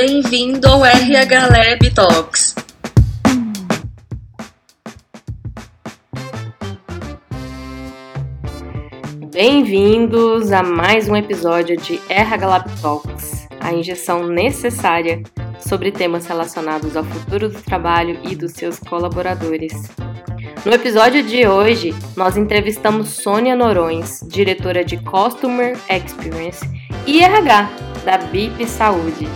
Bem-vindo ao RH Lab Talks. Bem-vindos a mais um episódio de RH Lab Talks, a injeção necessária sobre temas relacionados ao futuro do trabalho e dos seus colaboradores. No episódio de hoje, nós entrevistamos Sônia Norões, diretora de Customer Experience e RH da BIP Saúde.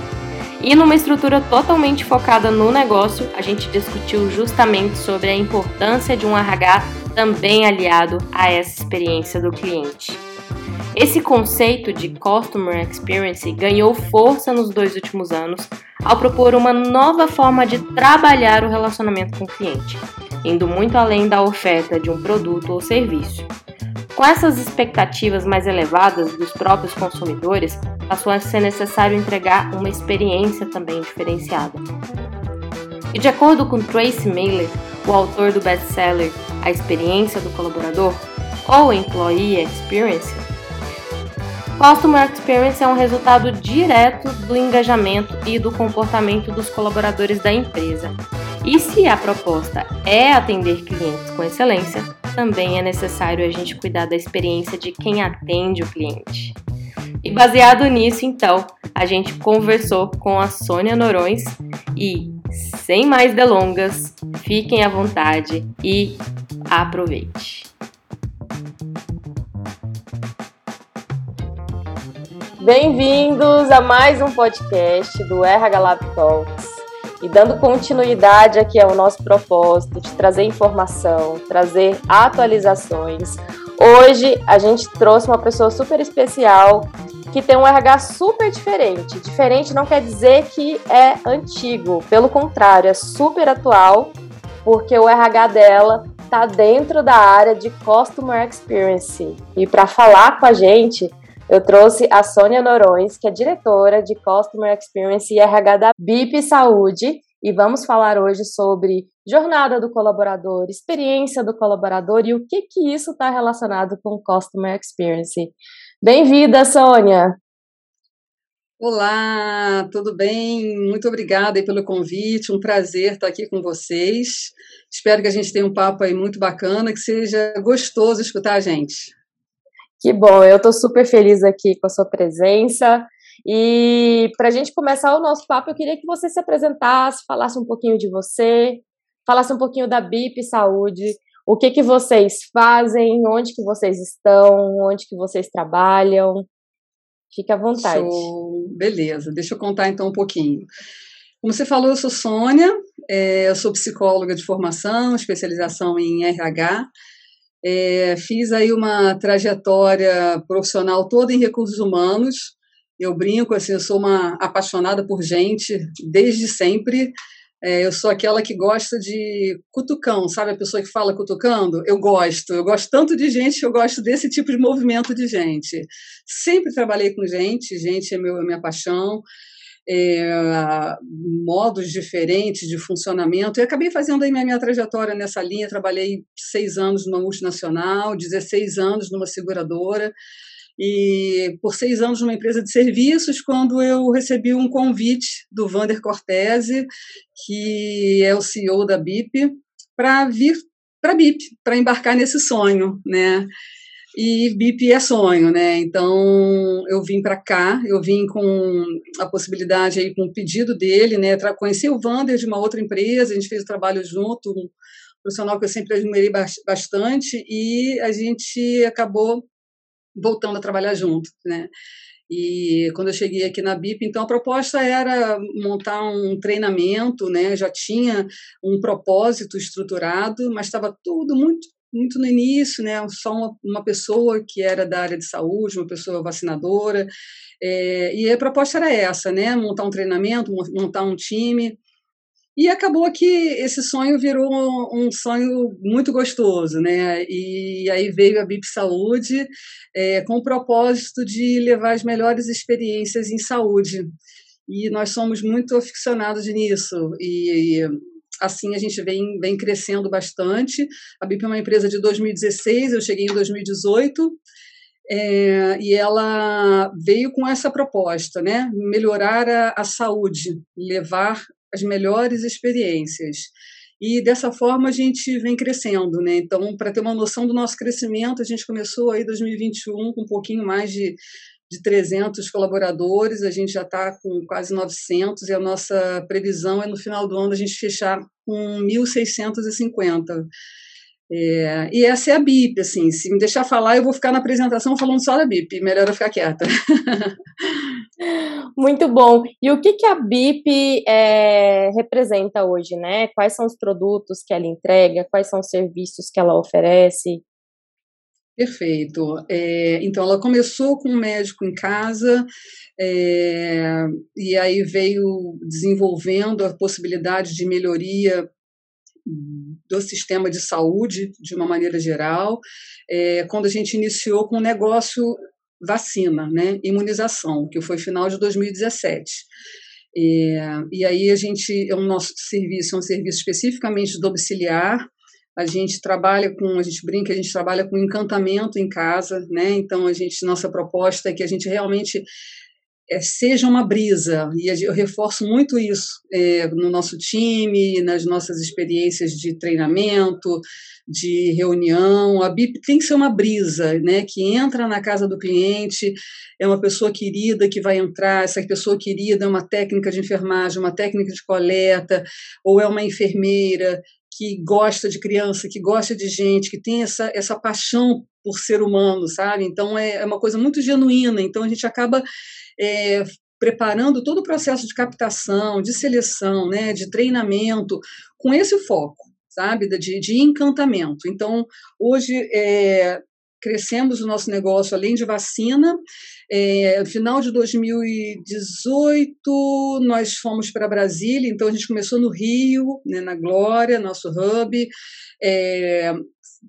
E numa estrutura totalmente focada no negócio, a gente discutiu justamente sobre a importância de um RH também aliado a essa experiência do cliente. Esse conceito de Customer Experience ganhou força nos dois últimos anos ao propor uma nova forma de trabalhar o relacionamento com o cliente, indo muito além da oferta de um produto ou serviço. Com essas expectativas mais elevadas dos próprios consumidores, passou a ser necessário entregar uma experiência também diferenciada. E de acordo com Tracy Mailer, o autor do best-seller A Experiência do Colaborador, ou Employee Experience, Customer Experience é um resultado direto do engajamento e do comportamento dos colaboradores da empresa. E se a proposta é atender clientes com excelência, também é necessário a gente cuidar da experiência de quem atende o cliente. E baseado nisso, então, a gente conversou com a Sônia Norões e, sem mais delongas, fiquem à vontade e aproveite. Bem-vindos a mais um podcast do RH Lab Talks. E dando continuidade aqui ao nosso propósito de trazer informação, trazer atualizações. Hoje a gente trouxe uma pessoa super especial que tem um RH super diferente. Diferente não quer dizer que é antigo, pelo contrário, é super atual, porque o RH dela está dentro da área de Customer Experience. E para falar com a gente, eu trouxe a Sônia Norões, que é diretora de Customer Experience e RH da BIP Saúde, e vamos falar hoje sobre jornada do colaborador, experiência do colaborador e o que que isso está relacionado com Customer Experience. Bem-vinda, Sônia! Olá, tudo bem? Muito obrigada pelo convite, um prazer estar aqui com vocês. Espero que a gente tenha um papo aí muito bacana, que seja gostoso escutar a gente. Que bom, eu estou super feliz aqui com a sua presença. E para a gente começar o nosso papo, eu queria que você se apresentasse, falasse um pouquinho de você, falasse um pouquinho da BIP Saúde, o que que vocês fazem, onde que vocês estão, onde que vocês trabalham. Fique à vontade. Show. Beleza, deixa eu contar então um pouquinho. Como você falou, eu sou Sônia, é, eu sou psicóloga de formação, especialização em RH. É, fiz aí uma trajetória profissional toda em recursos humanos. Eu brinco, assim, eu sou uma apaixonada por gente desde sempre. É, eu sou aquela que gosta de cutucão, sabe? A pessoa que fala cutucando? Eu gosto. Eu gosto tanto de gente eu gosto desse tipo de movimento de gente. Sempre trabalhei com gente, gente é, meu, é minha paixão é, modos diferentes de funcionamento. E acabei fazendo minha, minha trajetória nessa linha. Trabalhei seis anos numa multinacional, 16 anos numa seguradora e por seis anos numa empresa de serviços, quando eu recebi um convite do Vander Cortese, que é o CEO da BIP, para vir para a BIP, para embarcar nesse sonho, né? E BIP é sonho, né? Então eu vim para cá, eu vim com a possibilidade aí com o pedido dele, né? Conheci o Vander de uma outra empresa, a gente fez o trabalho junto, um profissional que eu sempre admirei bastante e a gente acabou voltando a trabalhar junto, né? E quando eu cheguei aqui na BIP, então a proposta era montar um treinamento, né? Já tinha um propósito estruturado, mas estava tudo muito muito no início, né, só uma, uma, pessoa que era da área de saúde, uma pessoa vacinadora, é, e a proposta era essa, né, montar um treinamento, montar um time, e acabou que esse sonho virou um, sonho muito gostoso, né, e aí veio a BIP Saúde é, com o propósito de levar as melhores experiências em saúde, e nós somos muito aficionados nisso, e, e assim a gente vem, vem crescendo bastante. A BIP é uma empresa de 2016, eu cheguei em 2018. é, e ela veio com essa proposta, né? Melhorar a, a saúde, levar as melhores experiências. E dessa forma a gente vem crescendo, né? Então, para ter uma noção do nosso crescimento, a gente começou aí 2021 com um pouquinho mais de, de 300 colaboradores, a gente já está com quase 900 e a nossa previsão é no final do ano a gente fechar com 1.650. É, e essa é a BIP, assim, se me deixar falar, eu vou ficar na apresentação falando só da BIP, melhor eu ficar quieta. Muito bom. E o que, que a BIP é, representa hoje, né? Quais são os produtos que ela entrega, quais são os serviços que ela oferece? Perfeito. É, então, ela começou com um médico em casa, é, e aí veio desenvolvendo a possibilidade de melhoria do sistema de saúde de uma maneira geral, é, quando a gente iniciou com o negócio vacina, né, imunização, que foi final de 2017. É, e aí a gente, é o nosso serviço é um serviço especificamente domiciliar, a gente trabalha com, a gente brinca, a gente trabalha com encantamento em casa, né? Então a gente, nossa proposta é que a gente realmente é, seja uma brisa, e eu reforço muito isso é, no nosso time, nas nossas experiências de treinamento, de reunião. A BIP tem que ser uma brisa, né, que entra na casa do cliente, é uma pessoa querida que vai entrar, essa pessoa querida é uma técnica de enfermagem, uma técnica de coleta, ou é uma enfermeira que gosta de criança, que gosta de gente, que tem essa, essa paixão por ser humano, sabe? Então é, é uma coisa muito genuína. Então a gente acaba é, preparando todo o processo de captação, de seleção, né, de treinamento, com esse foco, sabe, de, de encantamento. Então, hoje, é, crescemos o nosso negócio além de vacina. É, final de 2018, nós fomos para Brasília, então a gente começou no Rio, né, na Glória, nosso hub. É,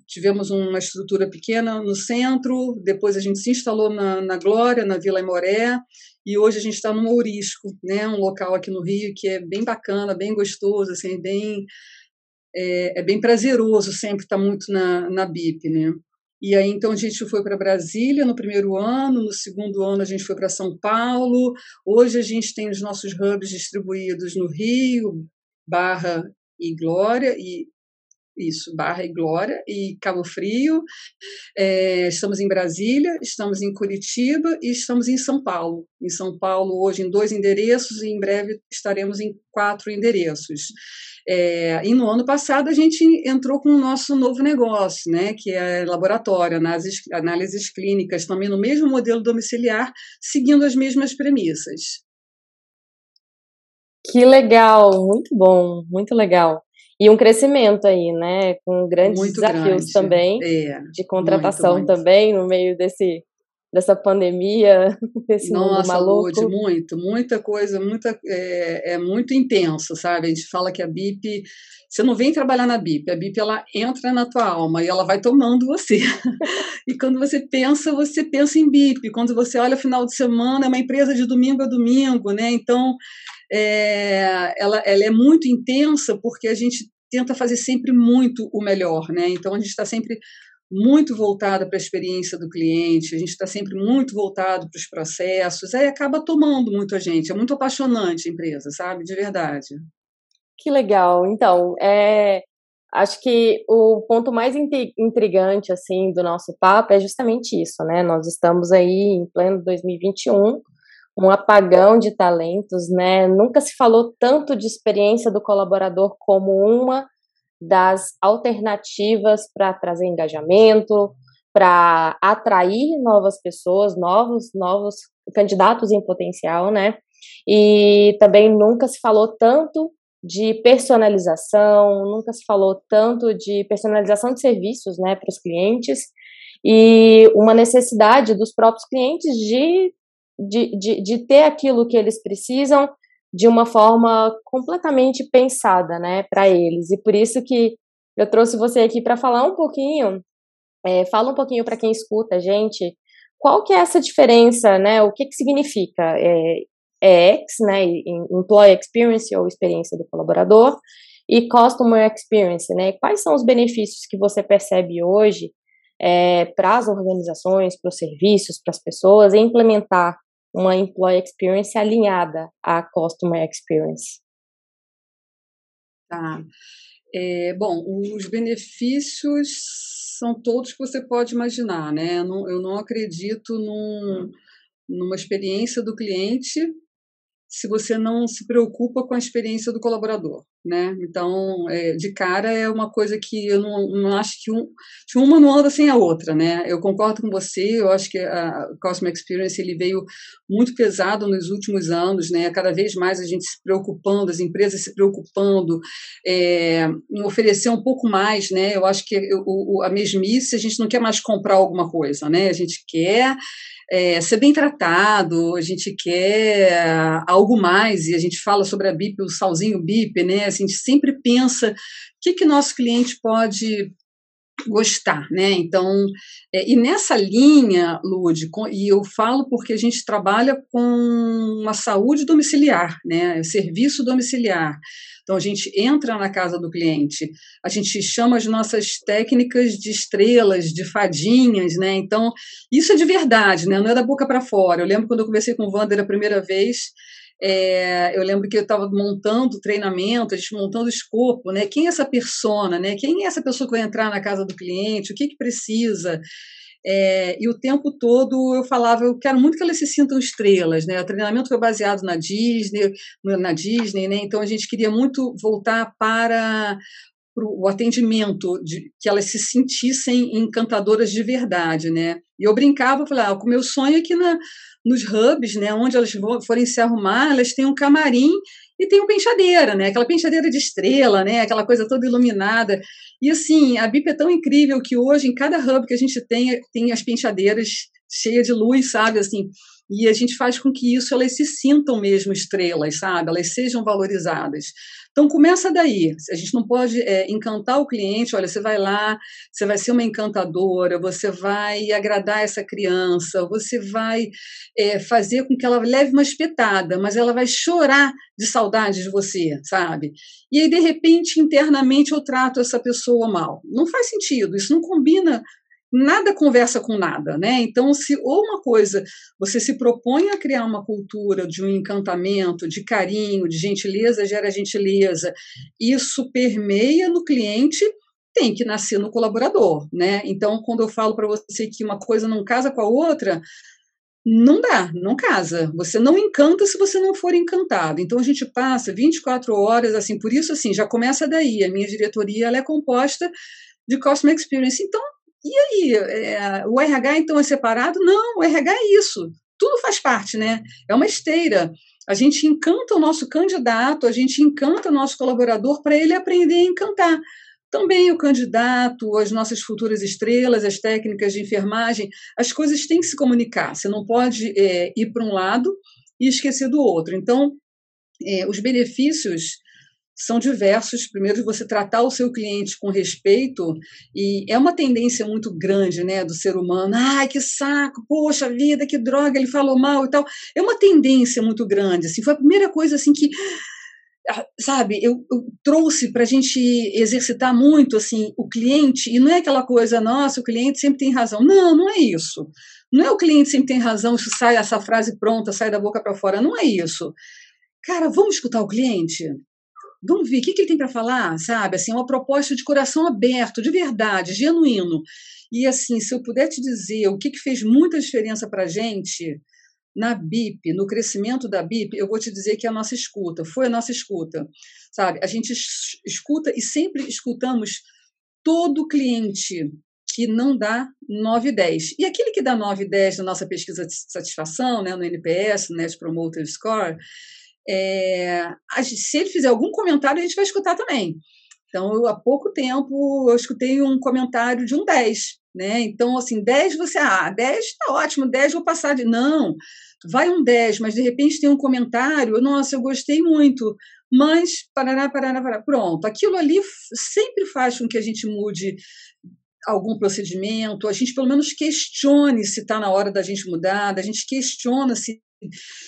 tivemos uma estrutura pequena no centro, depois a gente se instalou na, na Glória, na Vila Imoré, e hoje a gente está no Mourisco, né, um local aqui no Rio que é bem bacana, bem gostoso, assim, bem, é, é bem prazeroso sempre estar muito na, na BIP, né. E aí, então, a gente foi para Brasília no primeiro ano, no segundo ano a gente foi para São Paulo, hoje a gente tem os nossos hubs distribuídos no Rio, Barra e Glória, e isso, Barra e Glória e Cabo Frio. É, estamos em Brasília, estamos em Curitiba e estamos em São Paulo. Em São Paulo, hoje, em dois endereços, e em breve estaremos em quatro endereços. É, e no ano passado a gente entrou com o nosso novo negócio, né, que é laboratório, análises, análises clínicas, também no mesmo modelo domiciliar, seguindo as mesmas premissas. Que legal, muito bom, muito legal. E um crescimento aí, né? Com grandes muito desafios grande. também é, de contratação muito, muito. também no meio desse dessa pandemia, desse Nossa, mundo. Lud, muito, muita coisa, muita é, é, muito intenso, sabe? A gente fala que a BIP, você não vem trabalhar na BIP, a BIP ela entra na tua alma e ela vai tomando você. e quando você pensa, você pensa em BIP. Quando você olha final de semana, é uma empresa de domingo a domingo, né? Então é, ela, ela é muito intensa porque a gente tenta fazer sempre muito o melhor, né? Então a gente está sempre muito voltada para a experiência do cliente, a gente está sempre muito voltado para os processos, aí acaba tomando muito a gente, é muito apaixonante a empresa, sabe? De verdade. Que legal. Então, é, acho que o ponto mais intrigante assim do nosso papo é justamente isso, né? Nós estamos aí em pleno 2021 um apagão de talentos, né? Nunca se falou tanto de experiência do colaborador como uma das alternativas para trazer engajamento, para atrair novas pessoas, novos novos candidatos em potencial, né? E também nunca se falou tanto de personalização, nunca se falou tanto de personalização de serviços, né, para os clientes e uma necessidade dos próprios clientes de de, de, de ter aquilo que eles precisam de uma forma completamente pensada, né, para eles. E por isso que eu trouxe você aqui para falar um pouquinho, é, fala um pouquinho para quem escuta a gente, qual que é essa diferença, né, o que que significa é, EX, né, Employee Experience ou experiência do colaborador, e Customer Experience, né, quais são os benefícios que você percebe hoje é, para as organizações, para os serviços, para as pessoas, implementar uma employee experience alinhada à customer experience. Tá. É, bom, os benefícios são todos que você pode imaginar, né? Eu não, eu não acredito num, numa experiência do cliente se você não se preocupa com a experiência do colaborador, né? Então, é, de cara é uma coisa que eu não, não acho que, um, que uma não anda sem a outra, né? Eu concordo com você, eu acho que a Customer Experience ele veio muito pesado nos últimos anos, né? Cada vez mais a gente se preocupando, as empresas se preocupando é, em oferecer um pouco mais, né? Eu acho que o, a mesmice, a gente não quer mais comprar alguma coisa, né? A gente quer é, ser bem tratado, a gente quer algo mais, e a gente fala sobre a BIP, o salzinho BIP, né? A gente sempre pensa o que, que nosso cliente pode gostar, né? Então, é, e nessa linha, Lude, e eu falo porque a gente trabalha com uma saúde domiciliar, né? Serviço domiciliar. Então, a gente entra na casa do cliente, a gente chama as nossas técnicas de estrelas, de fadinhas, né? Então, isso é de verdade, né? Não é da boca para fora. Eu lembro quando eu conversei com o Wander a primeira vez, é, eu lembro que eu estava montando treinamento, a gente montando o escopo, né? Quem é essa persona, né? Quem é essa pessoa que vai entrar na casa do cliente? O que, que precisa? É, e o tempo todo eu falava, eu quero muito que elas se sintam estrelas, né? O treinamento foi baseado na Disney, na Disney, né? Então a gente queria muito voltar para o atendimento, de, que elas se sentissem encantadoras de verdade, né? E eu brincava, falava, ah, o meu sonho é que na, nos hubs, né, onde elas forem se arrumar, elas têm um camarim e tem uma penteadeira, né? Aquela penteadeira de estrela, né? Aquela coisa toda iluminada. E assim, a BIP é tão incrível que hoje, em cada hub que a gente tem, tem as penteadeiras cheias de luz, sabe? Assim, e a gente faz com que isso elas se sintam mesmo estrelas, sabe? Elas sejam valorizadas. Então começa daí. A gente não pode é, encantar o cliente. Olha, você vai lá, você vai ser uma encantadora, você vai agradar essa criança, você vai é, fazer com que ela leve uma espetada, mas ela vai chorar de saudade de você, sabe? E aí de repente internamente eu trato essa pessoa mal. Não faz sentido. Isso não combina nada conversa com nada, né? Então, se ou uma coisa você se propõe a criar uma cultura de um encantamento, de carinho, de gentileza gera gentileza, isso permeia no cliente, tem que nascer no colaborador, né? Então, quando eu falo para você que uma coisa não casa com a outra, não dá, não casa. Você não encanta se você não for encantado. Então a gente passa 24 horas assim, por isso assim, já começa daí. A minha diretoria ela é composta de customer experience. Então e aí, é, o RH então é separado? Não, o RH é isso. Tudo faz parte, né? É uma esteira. A gente encanta o nosso candidato, a gente encanta o nosso colaborador para ele aprender a encantar. Também o candidato, as nossas futuras estrelas, as técnicas de enfermagem, as coisas têm que se comunicar. Você não pode é, ir para um lado e esquecer do outro. Então, é, os benefícios são diversos. Primeiro, você tratar o seu cliente com respeito, e é uma tendência muito grande né, do ser humano. Ai, que saco, poxa vida, que droga, ele falou mal e tal. É uma tendência muito grande. Assim, foi a primeira coisa assim que ah, sabe, eu, eu trouxe para a gente exercitar muito assim o cliente, e não é aquela coisa, nossa, o cliente sempre tem razão. Não, não é isso. Não é o cliente sempre tem razão, isso sai, essa frase pronta, sai da boca para fora. Não é isso. Cara, vamos escutar o cliente? Vamos ver o que, que ele tem para falar, sabe? Assim, uma proposta de coração aberto, de verdade, genuíno. E assim, se eu puder te dizer o que, que fez muita diferença para a gente na BIP, no crescimento da BIP, eu vou te dizer que é a nossa escuta, foi a nossa escuta, sabe? A gente escuta e sempre escutamos todo cliente que não dá 9 e 10. E aquele que dá 9 e 10 na nossa pesquisa de satisfação, né, no NPS, no Net Promoter Score, é, se ele fizer algum comentário, a gente vai escutar também. Então, eu, há pouco tempo, eu escutei um comentário de um 10, né? Então, assim, 10 você, ah, 10 está ótimo, 10 vou passar de. Não, vai um 10, mas de repente tem um comentário, nossa, eu gostei muito, mas parará, parará, parará. Pronto, aquilo ali sempre faz com que a gente mude algum procedimento, a gente pelo menos questione se está na hora da gente mudar, a gente questiona se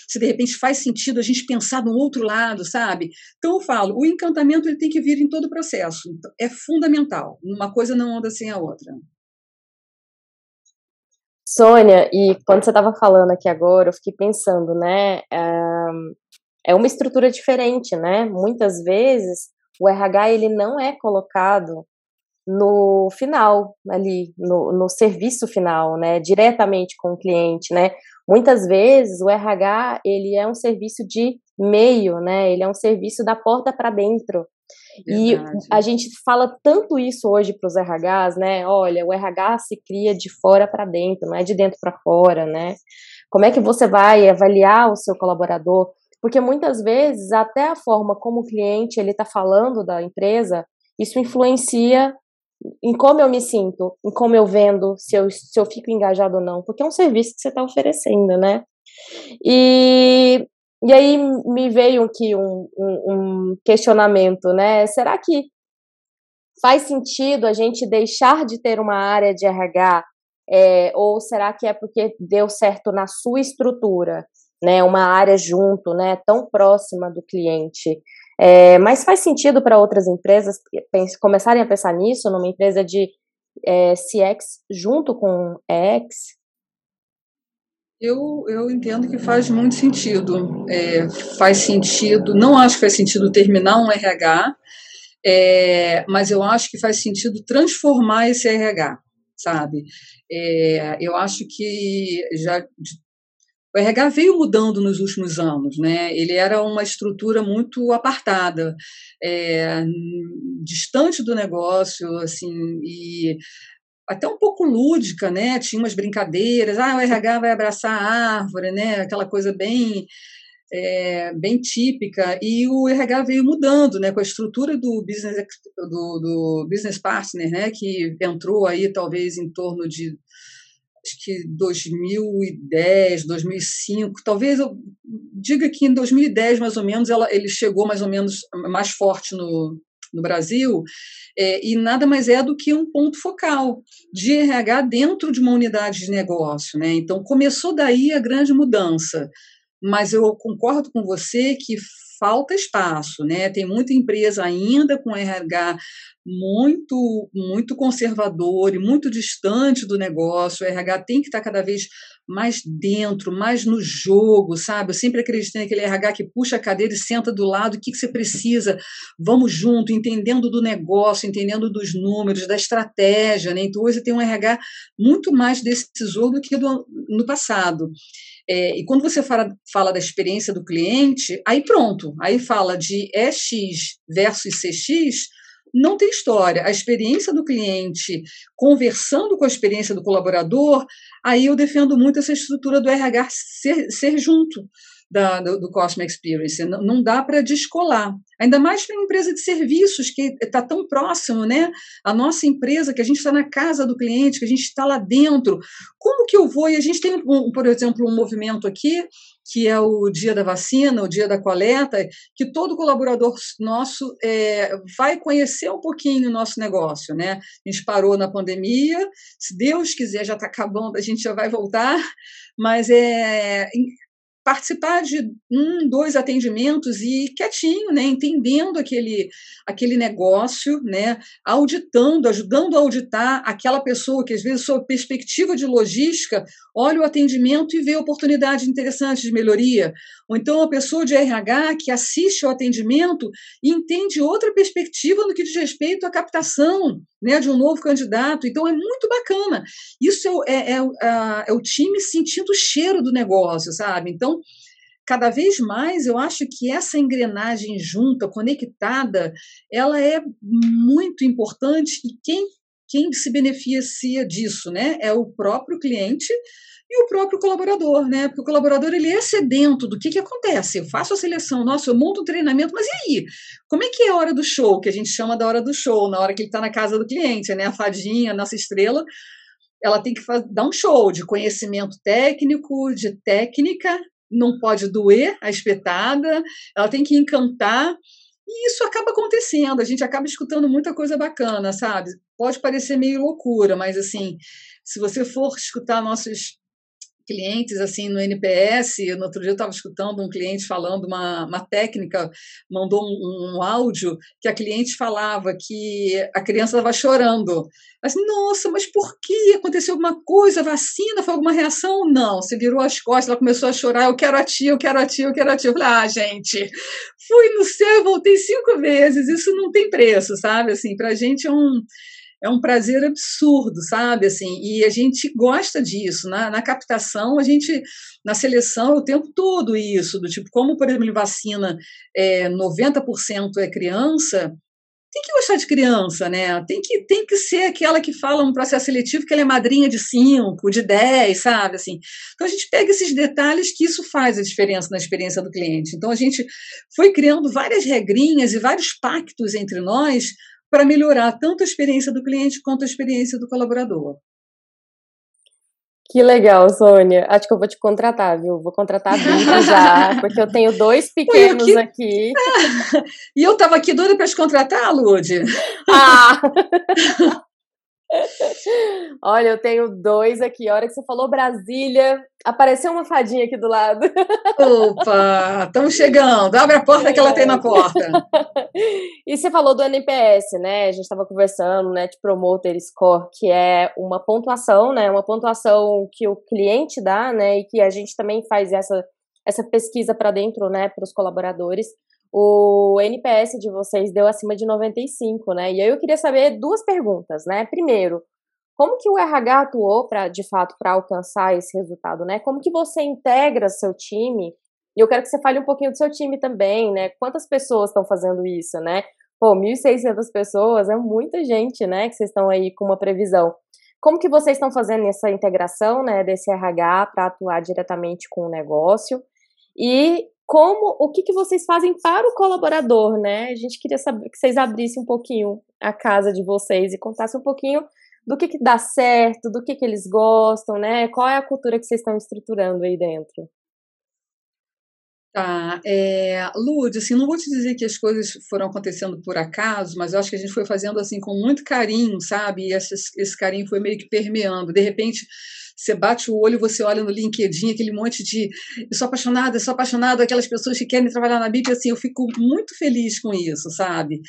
se de repente faz sentido a gente pensar no outro lado, sabe? Então eu falo, o encantamento ele tem que vir em todo o processo, é fundamental. Uma coisa não anda sem a outra. Sônia, e quando você estava falando aqui agora, eu fiquei pensando, né? É uma estrutura diferente, né? Muitas vezes o RH ele não é colocado no final ali, no, no serviço final, né? Diretamente com o cliente, né? Muitas vezes o RH ele é um serviço de meio, né? Ele é um serviço da porta para dentro. Verdade. E a gente fala tanto isso hoje para os RHs, né? Olha, o RH se cria de fora para dentro, não é de dentro para fora, né? Como é que você vai avaliar o seu colaborador? Porque muitas vezes até a forma como o cliente ele está falando da empresa, isso influencia em como eu me sinto, em como eu vendo, se eu, se eu fico engajado ou não, porque é um serviço que você está oferecendo, né? E e aí me veio aqui um, um, um questionamento, né? Será que faz sentido a gente deixar de ter uma área de RH? É, ou será que é porque deu certo na sua estrutura, né? Uma área junto, né? Tão próxima do cliente. É, mas faz sentido para outras empresas começarem a pensar nisso, numa empresa de é, CX junto com EX? Eu, eu entendo que faz muito sentido. É, faz sentido, não acho que faz sentido terminar um RH, é, mas eu acho que faz sentido transformar esse RH, sabe? É, eu acho que já o RH veio mudando nos últimos anos, né? Ele era uma estrutura muito apartada, é, distante do negócio, assim, e até um pouco lúdica, né? Tinha umas brincadeiras, ah, o RH vai abraçar a árvore, né? Aquela coisa bem é, bem típica e o RH veio mudando, né? Com a estrutura do business do, do business partner, né? Que entrou aí talvez em torno de acho que 2010, 2005, talvez eu diga que em 2010 mais ou menos ela, ele chegou mais ou menos mais forte no, no Brasil, é, e nada mais é do que um ponto focal de RH dentro de uma unidade de negócio. Né? Então, começou daí a grande mudança. Mas eu concordo com você que falta espaço, né? Tem muita empresa ainda com RH muito muito conservador e muito distante do negócio. O RH tem que estar cada vez mais dentro, mais no jogo, sabe? Eu sempre acreditei naquele RH que puxa a cadeira e senta do lado, o que, que você precisa? Vamos junto, entendendo do negócio, entendendo dos números, da estratégia, né? Então hoje tem um RH muito mais decisor do que do, no passado. É, e quando você fala, fala da experiência do cliente, aí pronto, aí fala de EX versus CX, não tem história. A experiência do cliente conversando com a experiência do colaborador, aí eu defendo muito essa estrutura do RH ser, ser junto da, do, do Customer Experience. Não, não dá para descolar. Ainda mais para uma empresa de serviços que está tão próximo, né? A nossa empresa, que a gente está na casa do cliente, que a gente está lá dentro. Como que eu vou? E a gente tem, um, por exemplo, um movimento aqui que é o dia da vacina, o dia da coleta, que todo colaborador nosso é, vai conhecer um pouquinho o nosso negócio, né? A gente parou na pandemia, se Deus quiser já está acabando, a gente já vai voltar, mas é participar de um, dois atendimentos e quietinho, né, entendendo aquele, aquele negócio, né, auditando, ajudando a auditar aquela pessoa que às vezes sob perspectiva de logística olha o atendimento e vê oportunidades interessantes de melhoria, ou então a pessoa de RH que assiste ao atendimento e entende outra perspectiva no que diz respeito à captação, né, de um novo candidato. Então é muito bacana. Isso é, é, é, é o time sentindo o cheiro do negócio, sabe? Então cada vez mais eu acho que essa engrenagem junta, conectada, ela é muito importante e quem quem se beneficia disso, né? É o próprio cliente e o próprio colaborador, né? Porque o colaborador ele é sedento do que, que acontece. Eu faço a seleção, nossa, eu monto um treinamento, mas e aí? Como é que é a hora do show, que a gente chama da hora do show, na hora que ele está na casa do cliente, né? A fadinha, a nossa estrela, ela tem que dar um show de conhecimento técnico, de técnica, não pode doer a espetada, ela tem que encantar. E isso acaba acontecendo, a gente acaba escutando muita coisa bacana, sabe? Pode parecer meio loucura, mas assim, se você for escutar nossos clientes assim no NPS. No outro dia eu estava escutando um cliente falando uma, uma técnica, mandou um, um, áudio que a cliente falava que a criança estava chorando. Assim, nossa, mas por que? Aconteceu alguma coisa? Vacina? Foi alguma reação? Não. Você virou as costas, ela começou a chorar. Eu quero a tia, eu quero a tia, eu quero a tia. Eu falei, ah, gente, fui no céu, voltei cinco vezes. Isso não tem preço, sabe? Assim, para a gente é um é um prazer absurdo, sabe? Assim, e a gente gosta disso. Na, na captação, a gente, na seleção, o tempo todo isso, do tipo, como, por exemplo, em vacina, é, 90% é criança, tem que gostar de criança, né? Tem que, tem que ser aquela que fala no processo seletivo que ela é madrinha de 5, de 10, sabe? Assim, então a gente pega esses detalhes que isso faz a diferença na experiência do cliente. Então a gente foi criando várias regrinhas e vários pactos entre nós para melhorar tanto a experiência do cliente quanto a experiência do colaborador. Que legal, Sônia. Acho que eu vou te contratar, viu? Vou contratar a Bíblia já, porque eu tenho dois pequenos que... aqui. e eu estava aqui doida para te contratar, Lude. Ah! Olha, eu tenho dois aqui. A hora que você falou Brasília, apareceu uma fadinha aqui do lado. Opa, estamos chegando. Abre a porta que ela tem na porta. e você falou do NPS, né? A gente estava conversando, né? De Promoter Score, que é uma pontuação, né? Uma pontuação que o cliente dá, né? E que a gente também faz essa, essa pesquisa para dentro, né? Para os colaboradores o NPS de vocês deu acima de 95, né? E aí eu queria saber duas perguntas, né? Primeiro, como que o RH atuou para, de fato, para alcançar esse resultado, né? Como que você integra seu time? E eu quero que você fale um pouquinho do seu time também, né? Quantas pessoas estão fazendo isso, né? Pô, 1.600 pessoas é muita gente, né? Que vocês estão aí com uma previsão. Como que vocês estão fazendo essa integração, né, desse RH para atuar diretamente com o negócio? E como o que, que vocês fazem para o colaborador, né? A gente queria saber que vocês abrissem um pouquinho a casa de vocês e contassem um pouquinho do que, que dá certo, do que, que eles gostam, né? Qual é a cultura que vocês estão estruturando aí dentro? Tá, é, Lud, assim, não vou te dizer que as coisas foram acontecendo por acaso, mas eu acho que a gente foi fazendo assim com muito carinho, sabe? E esse, esse carinho foi meio que permeando. De repente, você bate o olho, você olha no LinkedIn, aquele monte de eu sou apaixonada, eu sou apaixonada, aquelas pessoas que querem trabalhar na BIP, assim, eu fico muito feliz com isso, sabe?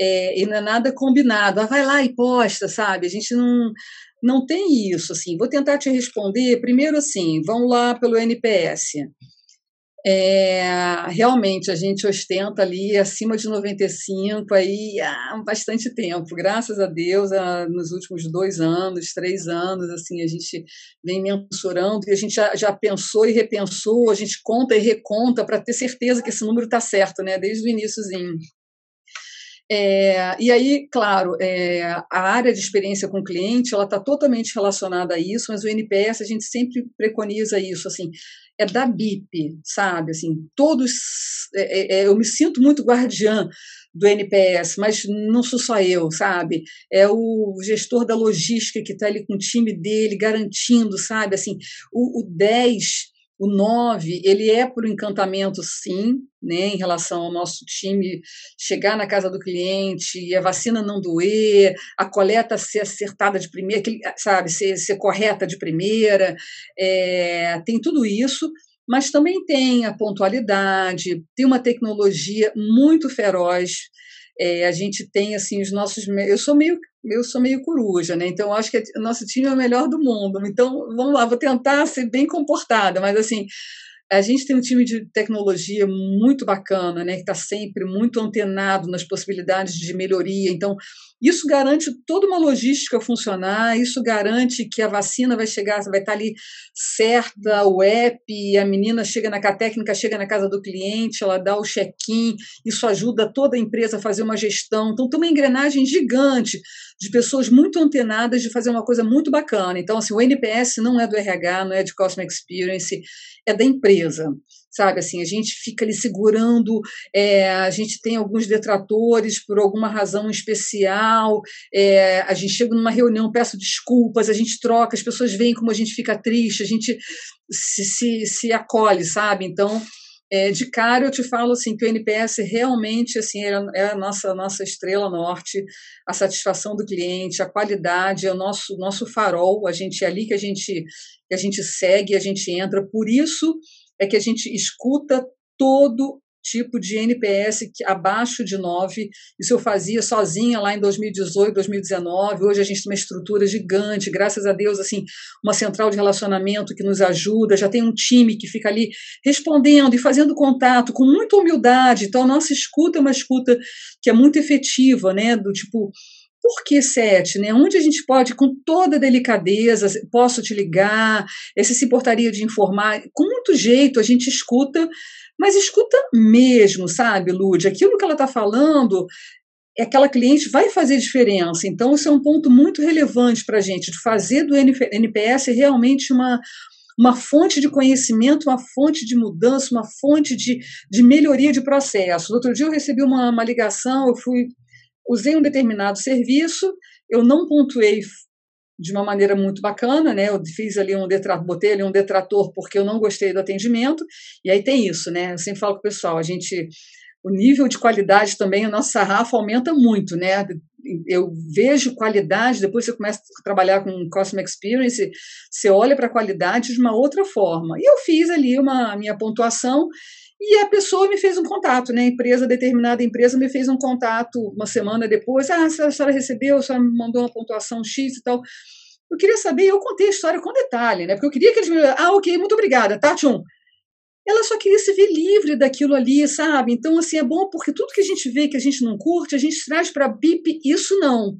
É, e não é nada combinado. Ah, vai lá e posta, sabe? A gente não não tem isso, assim. Vou tentar te responder. Primeiro, assim, vamos lá pelo NPS. É, realmente a gente ostenta ali acima de 95 aí há bastante tempo, graças a Deus, nos últimos dois anos, três anos, assim, a gente vem mensurando e a gente já, já pensou e repensou, a gente conta e reconta para ter certeza que esse número está certo, né? Desde o iníciozinho. É, e aí, claro, é, a área de experiência com o cliente ela está totalmente relacionada a isso, mas o NPS a gente sempre preconiza isso, assim, é da BIP, sabe? Assim, todos, é, é, é eu me sinto muito guardiã do NPS, mas não sou só eu, sabe? É o gestor da logística que está ali com o time dele, garantindo, sabe? Assim, o, o 10 o 9, ele é por encantamento, sim, né, em relação ao nosso time chegar na casa do cliente, a vacina não doer, a coleta ser acertada de primeira, sabe, ser, ser correta de primeira, é, tem tudo isso, mas também tem a pontualidade, tem uma tecnologia muito feroz, é, a gente tem assim os nossos. Eu sou meio eu sou meio coruja, né? Então acho que o nosso time é o melhor do mundo. Então vamos lá, vou tentar ser bem comportada, mas assim a gente tem um time de tecnologia muito bacana, né? Que está sempre muito antenado nas possibilidades de melhoria. Então isso garante toda uma logística funcionar, isso garante que a vacina vai chegar, vai estar ali certa, o app, a menina chega na técnica chega na casa do cliente, ela dá o check-in, isso ajuda toda a empresa a fazer uma gestão. Então tem uma engrenagem gigante de pessoas muito antenadas de fazer uma coisa muito bacana. Então assim, o NPS não é do RH, não é de Customer Experience, é da empresa sabe? Assim, a gente fica ali segurando, é, a gente tem alguns detratores por alguma razão especial, é, a gente chega numa reunião, peço desculpas, a gente troca, as pessoas veem como a gente fica triste, a gente se, se, se acolhe, sabe? Então, é, de cara eu te falo assim que o NPS realmente assim é, é a nossa nossa estrela norte, a satisfação do cliente, a qualidade é o nosso nosso farol, a gente é ali que a gente que a gente segue, a gente entra. Por isso é que a gente escuta todo tipo de NPS abaixo de 9. Isso eu fazia sozinha lá em 2018, 2019. Hoje a gente tem uma estrutura gigante, graças a Deus, assim, uma central de relacionamento que nos ajuda, já tem um time que fica ali respondendo e fazendo contato com muita humildade. Então a nossa escuta é uma escuta que é muito efetiva, né, do tipo por que sete? Né? Onde a gente pode, com toda delicadeza, posso te ligar, esse se importaria de informar, com muito jeito a gente escuta mas escuta mesmo, sabe, Lud? Aquilo que ela está falando, aquela cliente vai fazer diferença. Então, isso é um ponto muito relevante para a gente, de fazer do NPS realmente uma, uma fonte de conhecimento, uma fonte de mudança, uma fonte de, de melhoria de processos. Outro dia eu recebi uma, uma ligação, eu fui usei um determinado serviço, eu não pontuei de uma maneira muito bacana, né? Eu fiz ali um detrator, botei ali um detrator porque eu não gostei do atendimento, e aí tem isso, né? Eu sempre falo com o pessoal, a gente o nível de qualidade também, o nosso sarrafo aumenta muito, né? Eu vejo qualidade, depois você começa a trabalhar com Customer Experience, você olha para a qualidade de uma outra forma. E eu fiz ali uma a minha pontuação e a pessoa me fez um contato, né? A empresa, determinada empresa, me fez um contato uma semana depois. Ah, a senhora recebeu, a senhora me mandou uma pontuação X e tal. Eu queria saber, eu contei a história com detalhe, né? Porque eu queria que eles me. Ah, ok, muito obrigada, tá, Tchum? Ela só queria se ver livre daquilo ali, sabe? Então, assim, é bom porque tudo que a gente vê que a gente não curte, a gente traz para BIP, isso não.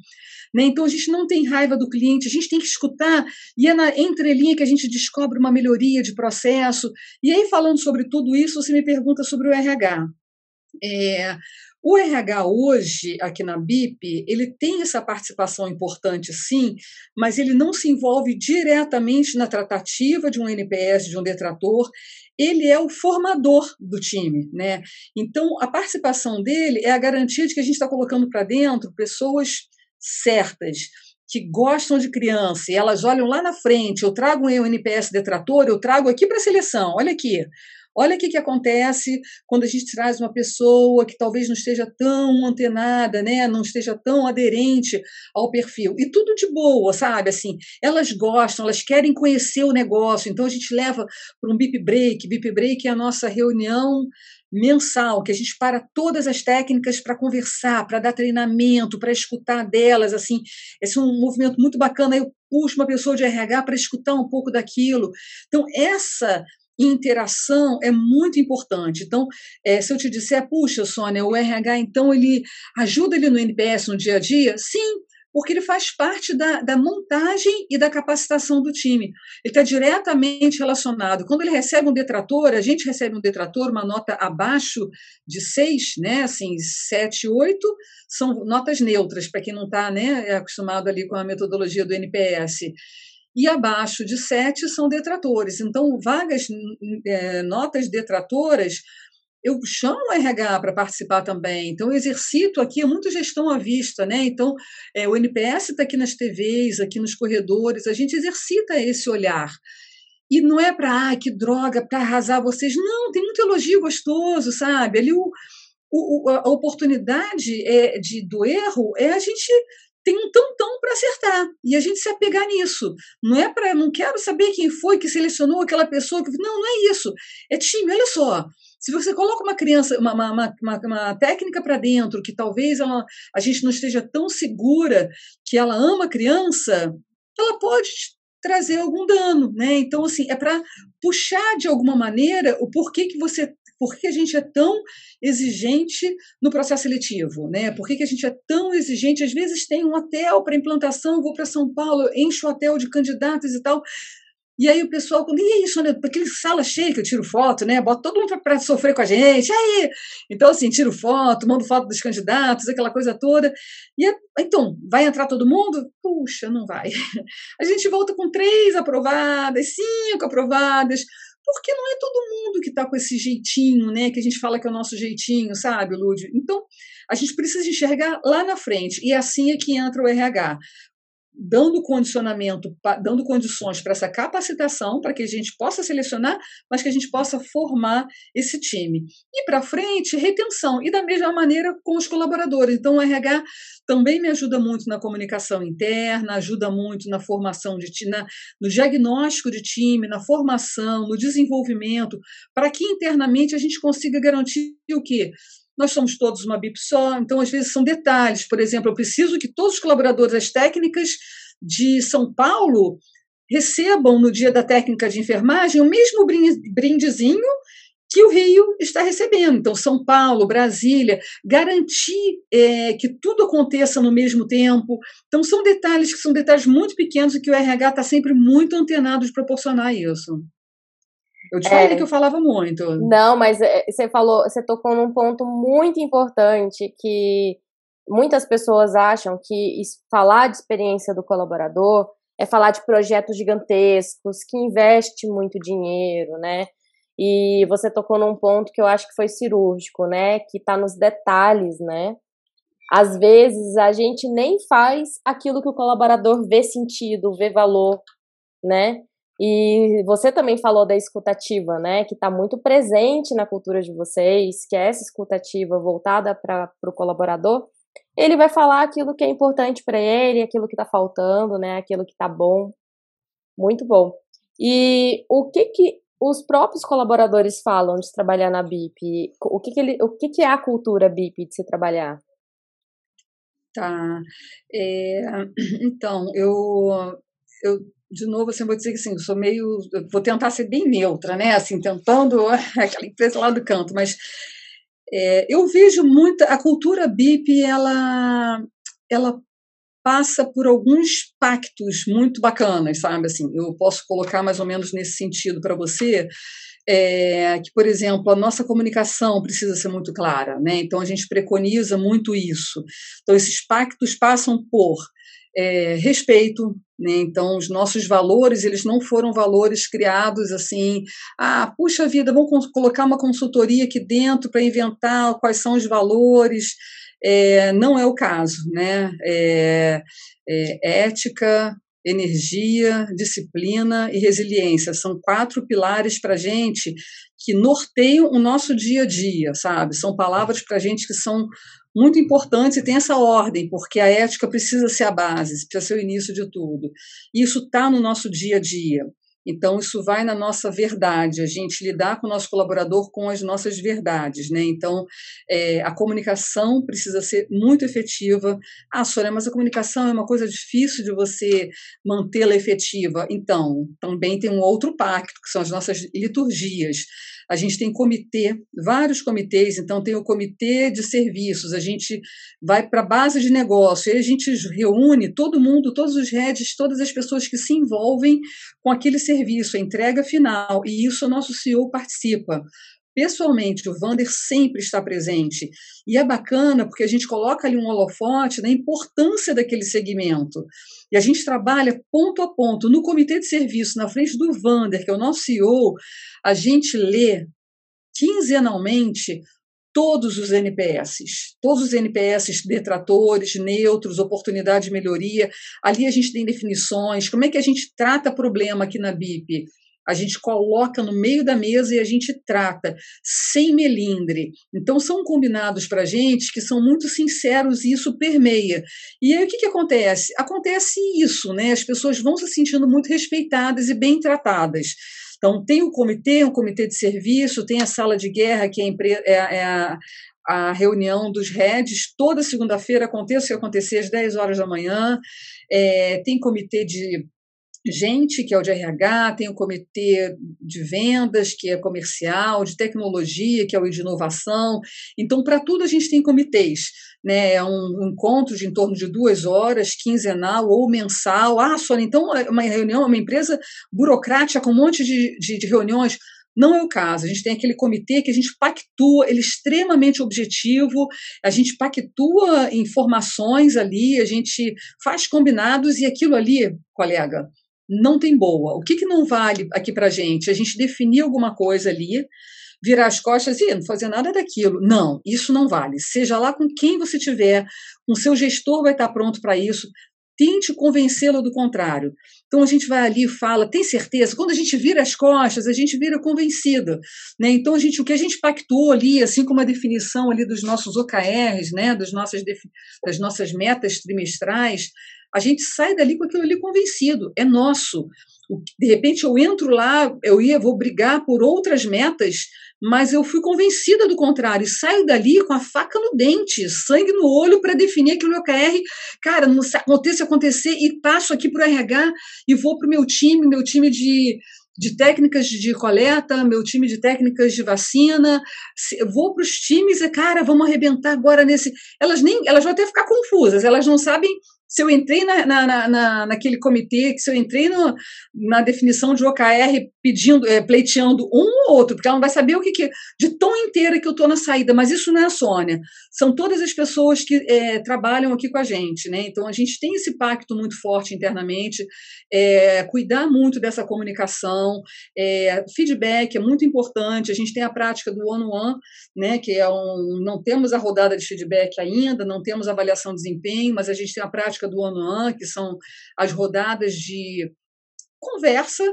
Né? Então, a gente não tem raiva do cliente, a gente tem que escutar, e é na entrelinha que a gente descobre uma melhoria de processo. E aí, falando sobre tudo isso, você me pergunta sobre o RH. É, o RH hoje, aqui na BIP, ele tem essa participação importante, sim, mas ele não se envolve diretamente na tratativa de um NPS, de um detrator, ele é o formador do time, né? Então, a participação dele é a garantia de que a gente está colocando para dentro pessoas certas, que gostam de criança e elas olham lá na frente, eu trago um NPS detrator, eu trago aqui para a seleção, olha aqui. Olha o que, que acontece quando a gente traz uma pessoa que talvez não esteja tão antenada, né, não esteja tão aderente ao perfil. E tudo de boa, sabe? Assim, elas gostam, elas querem conhecer o negócio. Então a gente leva para um bip break. Bip break é a nossa reunião mensal, que a gente para todas as técnicas para conversar, para dar treinamento, para escutar delas, assim, esse é um movimento muito bacana. Eu puxo uma pessoa de RH para escutar um pouco daquilo. Então, essa interação é muito importante. Então, é, se eu te disser, puxa, Sônia, o RH, então, ele ajuda ele no NPS no dia a dia? Sim, porque ele faz parte da, da montagem e da capacitação do time. Ele está diretamente relacionado. Quando ele recebe um detrator, a gente recebe um detrator, uma nota abaixo de 6, né, assim, 7, 8, são notas neutras, para quem não está né, acostumado ali com a metodologia do NPS e abaixo de 7 são detratores. Então, vagas, é, notas detratoras eu chamo o RH para participar também. Então, eu exercito aqui é muito gestão à vista, né? Então, é, o NPS está aqui nas TVs, aqui nos corredores, a gente exercita esse olhar. E não é para, ah, que droga, para arrasar vocês. Não, tem muito elogio gostoso, sabe? Ali o a oportunidade é, de, do erro é a gente tem um tantão para acertar e a gente se apegar nisso. Não é para, não quero saber quem foi que selecionou aquela pessoa que não, não é isso. É time, olha só. Se você coloca uma criança, uma, uma, uma, uma técnica para dentro, que talvez ela, a gente não esteja tão segura que ela ama a criança, ela pode trazer algum dano, né? Então, assim, é para puxar de alguma maneira o porquê que você por que a gente é tão exigente no processo seletivo, né? Por que, que a gente é tão exigente? Às vezes tem um hotel para implantação, vou para São Paulo, encho o hotel de candidatos e tal. E aí o pessoal, e é isso, né? Aquele sala cheia que eu tiro foto, né? Bota todo mundo para sofrer com a gente. Aí, então assim, tiro foto, mando foto dos candidatos, aquela coisa toda. E é, então, vai entrar todo mundo? Puxa, não vai. A gente volta com três aprovadas, cinco aprovadas, porque não é todo mundo que está com esse jeitinho, né? Que a gente fala que é o nosso jeitinho, sabe, Lúdio? Então, a gente precisa enxergar lá na frente. E assim é que entra o RH dando condicionamento, dando condições para essa capacitação, para que a gente possa selecionar, mas que a gente possa formar esse time. E para frente, retenção. E da mesma maneira com os colaboradores. Então, o RH também me ajuda muito na comunicação interna, ajuda muito na formação de na, no diagnóstico de time, na formação, no desenvolvimento, para que internamente a gente consiga garantir o quê? Nós somos todos uma BIP só, então às vezes são detalhes. Por exemplo, eu preciso que todos os colaboradores das técnicas de São Paulo recebam no dia da técnica de enfermagem o mesmo brindezinho que o Rio está recebendo. Então, São Paulo, Brasília, garantir é, que tudo aconteça no mesmo tempo. Então, são detalhes que são detalhes muito pequenos e que o RH está sempre muito antenado de proporcionar isso. Eu te falei é. que eu falava muito. Não, mas é, você falou, você tocou num ponto muito importante que muitas pessoas acham que falar de experiência do colaborador é falar de projetos gigantescos, que investe muito dinheiro, né? E você tocou num ponto que eu acho que foi cirúrgico, né? Que está nos detalhes, né? Às vezes a gente nem faz aquilo que o colaborador vê sentido, vê valor, né? E você também falou da escutativa, né? Que está muito presente na cultura de vocês, que é essa escutativa voltada para o colaborador. Ele vai falar aquilo que é importante para ele, aquilo que está faltando, né? Aquilo que está bom. Muito bom. E o que que os próprios colaboradores falam de trabalhar na BIP? O que que, ele, o que, que é a cultura BIP de se trabalhar? Tá. É, então, eu, eu de novo, assim, vou dizer que assim, sou meio. Vou tentar ser bem neutra, né? Assim, tentando aquela empresa lá do canto, mas é, eu vejo muita. A cultura BIP, ela, ela passa por alguns pactos muito bacanas, sabe? Assim, eu posso colocar mais ou menos nesse sentido para você. É, que, por exemplo, a nossa comunicação precisa ser muito clara, né? Então a gente preconiza muito isso. Então esses pactos passam por é, respeito, né? então os nossos valores eles não foram valores criados assim, ah, puxa vida, vamos colocar uma consultoria aqui dentro para inventar quais são os valores, é, não é o caso, né? É, é ética, energia, disciplina e resiliência são quatro pilares para a gente que norteiam o nosso dia a dia, sabe? São palavras para a gente que são muito importantes e tem essa ordem, porque a ética precisa ser a base, precisa ser o início de tudo. E isso está no nosso dia a dia. Então, isso vai na nossa verdade, a gente lidar com o nosso colaborador com as nossas verdades. Né? Então, é, a comunicação precisa ser muito efetiva. Ah, Sônia, mas a comunicação é uma coisa difícil de você mantê-la efetiva. Então, também tem um outro pacto, que são as nossas liturgias. A gente tem comitê, vários comitês, então tem o comitê de serviços, a gente vai para a base de negócio, aí a gente reúne todo mundo, todos os heads, todas as pessoas que se envolvem com aquele serviço, a entrega final, e isso o nosso CEO participa pessoalmente, o Vander sempre está presente. E é bacana porque a gente coloca ali um holofote na importância daquele segmento. E a gente trabalha ponto a ponto. No comitê de serviço, na frente do Vander, que é o nosso CEO, a gente lê quinzenalmente todos os NPS, todos os NPS detratores, neutros, oportunidade de melhoria. Ali a gente tem definições, como é que a gente trata problema aqui na BIP a gente coloca no meio da mesa e a gente trata sem melindre. Então, são combinados para a gente que são muito sinceros e isso permeia. E aí, o que, que acontece? Acontece isso, né? As pessoas vão se sentindo muito respeitadas e bem tratadas. Então, tem o comitê, um comitê de serviço, tem a sala de guerra, que é, é, é a, a reunião dos heads, toda segunda-feira, aconteça o que acontecer, às 10 horas da manhã. É, tem comitê de gente, que é o de RH, tem o comitê de vendas, que é comercial, de tecnologia, que é o de inovação. Então, para tudo a gente tem comitês. Né? É um encontro de em torno de duas horas, quinzenal ou mensal. Ah, Sônia, então é uma reunião, uma empresa burocrática com um monte de, de, de reuniões. Não é o caso. A gente tem aquele comitê que a gente pactua, ele é extremamente objetivo, a gente pactua informações ali, a gente faz combinados e aquilo ali, colega, não tem boa. O que, que não vale aqui para gente? A gente definir alguma coisa ali, virar as costas e não fazer nada daquilo. Não, isso não vale. Seja lá com quem você tiver, o seu gestor vai estar pronto para isso. tente convencê-lo do contrário. Então a gente vai ali e fala, tem certeza? Quando a gente vira as costas, a gente vira convencida, né? Então a gente, o que a gente pactou ali, assim como a definição ali dos nossos OKRs, né, das nossas das nossas metas trimestrais, a gente sai dali com aquilo ali convencido, é nosso. De repente eu entro lá, eu ia, vou brigar por outras metas, mas eu fui convencida do contrário, e saio dali com a faca no dente, sangue no olho para definir aquilo OKR. Cara, não aconteça acontecer e passo aqui para o RH e vou para o meu time, meu time de, de técnicas de coleta, meu time de técnicas de vacina, vou para os times e, cara, vamos arrebentar agora nesse. Elas nem, elas vão até ficar confusas, elas não sabem se eu entrei na, na, na, naquele comitê, se eu entrei no, na definição de OKR pedindo, é, pleiteando um ou outro, porque ela não vai saber o que, que de tão inteira que eu estou na saída, mas isso não é a Sônia, são todas as pessoas que é, trabalham aqui com a gente, né? Então a gente tem esse pacto muito forte internamente, é, cuidar muito dessa comunicação, feedback é muito importante, a gente tem a prática do one-on-one, né? Que é um, não temos a rodada de feedback ainda, não temos avaliação de desempenho, mas a gente tem a prática do ONU, que são as rodadas de conversa,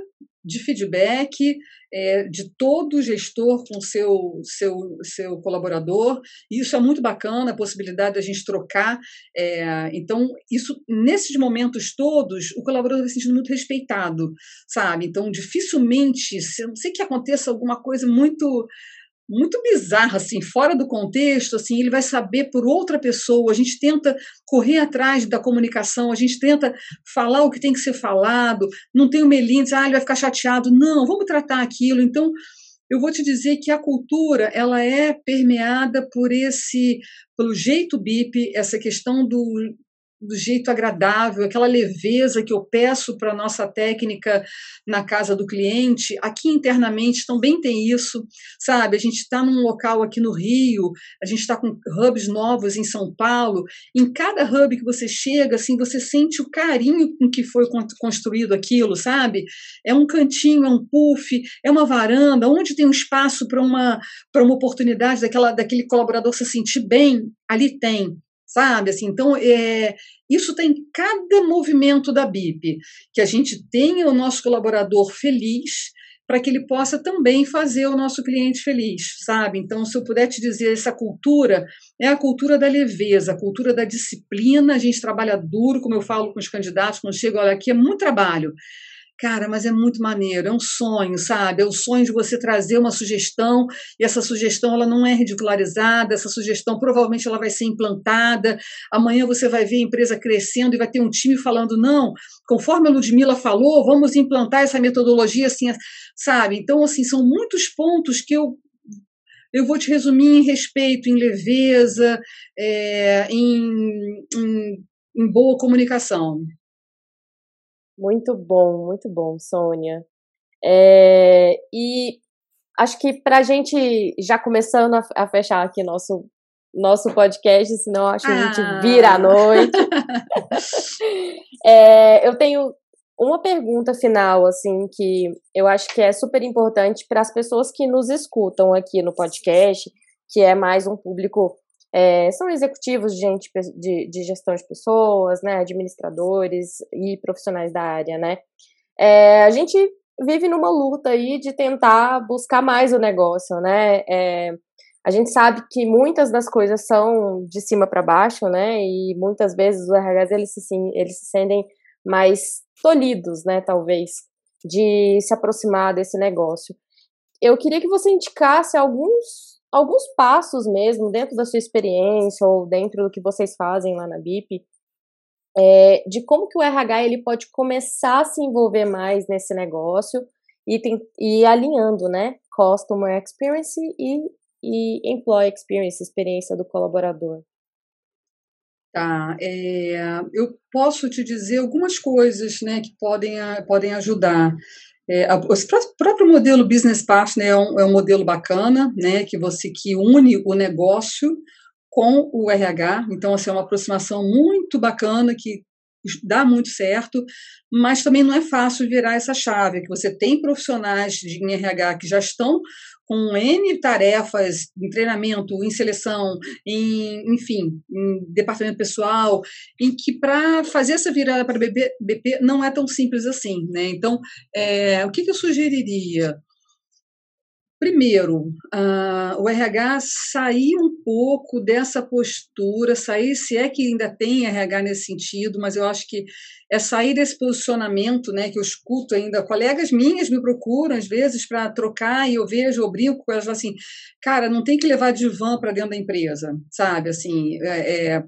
de feedback é, de todo gestor com seu, seu, seu colaborador. Isso é muito bacana, a possibilidade da gente trocar. É, então, isso nesses momentos todos, o colaborador vai se sentindo muito respeitado, sabe? Então, dificilmente, não sei que aconteça alguma coisa muito muito bizarra, assim, fora do contexto, assim, ele vai saber por outra pessoa. A gente tenta correr atrás da comunicação, a gente tenta falar o que tem que ser falado, não tem o melinho, diz, ah, ele vai ficar chateado. Não, vamos tratar aquilo. Então, eu vou te dizer que a cultura ela é permeada por esse pelo jeito BIP, essa questão do do jeito agradável, aquela leveza que eu peço para a nossa técnica na casa do cliente. Aqui internamente também tem isso, sabe? A gente está num local aqui no Rio, a gente está com hubs novos em São Paulo. Em cada hub que você chega, assim, você sente o carinho com que foi construído aquilo, sabe? É um cantinho, é um puff, é uma varanda, onde tem um espaço para uma, uma oportunidade daquela, daquele colaborador se sentir bem, ali tem sabe? Assim, então, é, isso tem cada movimento da BIP, que a gente tenha o nosso colaborador feliz, para que ele possa também fazer o nosso cliente feliz, sabe? Então, se eu puder te dizer, essa cultura é a cultura da leveza, a cultura da disciplina. A gente trabalha duro, como eu falo com os candidatos, quando chego, olha, aqui é muito trabalho, Cara, mas é muito maneiro, é um sonho, sabe? É o sonho de você trazer uma sugestão e essa sugestão ela não é ridicularizada, essa sugestão provavelmente ela vai ser implantada. Amanhã você vai ver a empresa crescendo e vai ter um time falando não, conforme a Ludmilla falou, vamos implantar essa metodologia assim, sabe? Então assim são muitos pontos que eu eu vou te resumir em respeito, em leveza, é, em, em, em boa comunicação. Muito bom, muito bom, Sônia. É, e acho que para a gente já começando a, a, fechar aqui nosso nosso podcast, senão acho que a gente ah. vira à noite. é, eu tenho uma pergunta final, assim, que eu acho que é super importante para as pessoas que nos escutam aqui no podcast, que é mais um público é, são executivos de, gente, de, de, gestão de pessoas, né, administradores e profissionais da área, né. É, a gente vive numa luta aí de tentar buscar mais o negócio, né. É, a gente sabe que muitas das coisas são de cima para baixo, né, e muitas vezes os RHs eles se, eles se sentem mais tolhidos, né, talvez, de se aproximar desse negócio. Eu queria que você indicasse alguns alguns passos mesmo, dentro da sua experiência ou dentro do que vocês fazem lá na BIP, é, de como que o RH ele pode começar a se envolver mais nesse negócio e, tem, e alinhando, né, Customer Experience e, e Employee Experience, experiência do colaborador. Tá, é, eu posso te dizer algumas coisas, né, que podem, podem ajudar. É, o próprio modelo Business Partner é um, é um modelo bacana, né, que você que une o negócio com o RH, então assim, é uma aproximação muito bacana que dá muito certo, mas também não é fácil virar essa chave, que você tem profissionais de RH que já estão com N tarefas em treinamento, em seleção, em, enfim, em departamento pessoal, em que para fazer essa virada para BP, BP não é tão simples assim. Né? Então, é, o que, que eu sugeriria? Primeiro, o RH sair um pouco dessa postura, sair, se é que ainda tem RH nesse sentido, mas eu acho que é sair desse posicionamento, né, que eu escuto ainda, colegas minhas me procuram às vezes para trocar e eu vejo, eu brinco com elas assim, cara, não tem que levar van para dentro da empresa, sabe, assim, é, é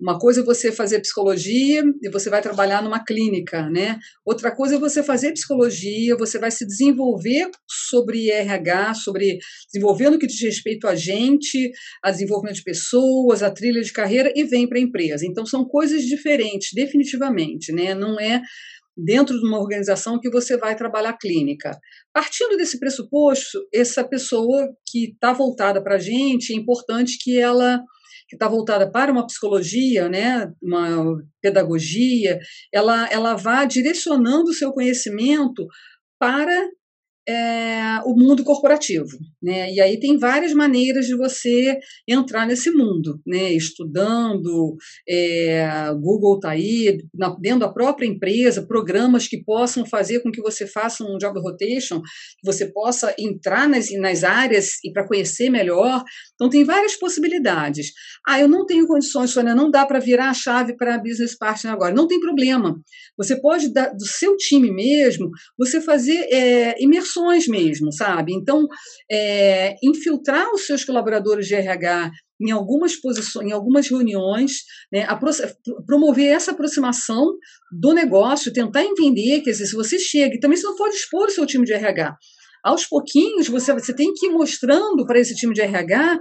uma coisa é você fazer psicologia e você vai trabalhar numa clínica, né? Outra coisa é você fazer psicologia, você vai se desenvolver sobre RH, sobre desenvolvendo o que diz respeito a gente, a desenvolvimento de pessoas, a trilha de carreira e vem para a empresa. Então são coisas diferentes, definitivamente, né? Não é dentro de uma organização que você vai trabalhar clínica. Partindo desse pressuposto, essa pessoa que está voltada para a gente, é importante que ela que está voltada para uma psicologia, né, uma pedagogia, ela, ela vá direcionando o seu conhecimento para é, o mundo corporativo, né? E aí tem várias maneiras de você entrar nesse mundo, né? Estudando, é, Google está aí, na, dentro da própria empresa, programas que possam fazer com que você faça um job rotation, que você possa entrar nas, nas áreas e para conhecer melhor. Então tem várias possibilidades. Ah, eu não tenho condições, Sônia, não dá para virar a chave para business partner agora. Não tem problema. Você pode dar do seu time mesmo, você fazer é, imersão mesmo, sabe? Então, é, infiltrar os seus colaboradores de RH em algumas posições, em algumas reuniões, né, promover essa aproximação do negócio, tentar entender, quer dizer, se você chega, e também você não pode expor o seu time de RH. Aos pouquinhos, você, você tem que ir mostrando para esse time de RH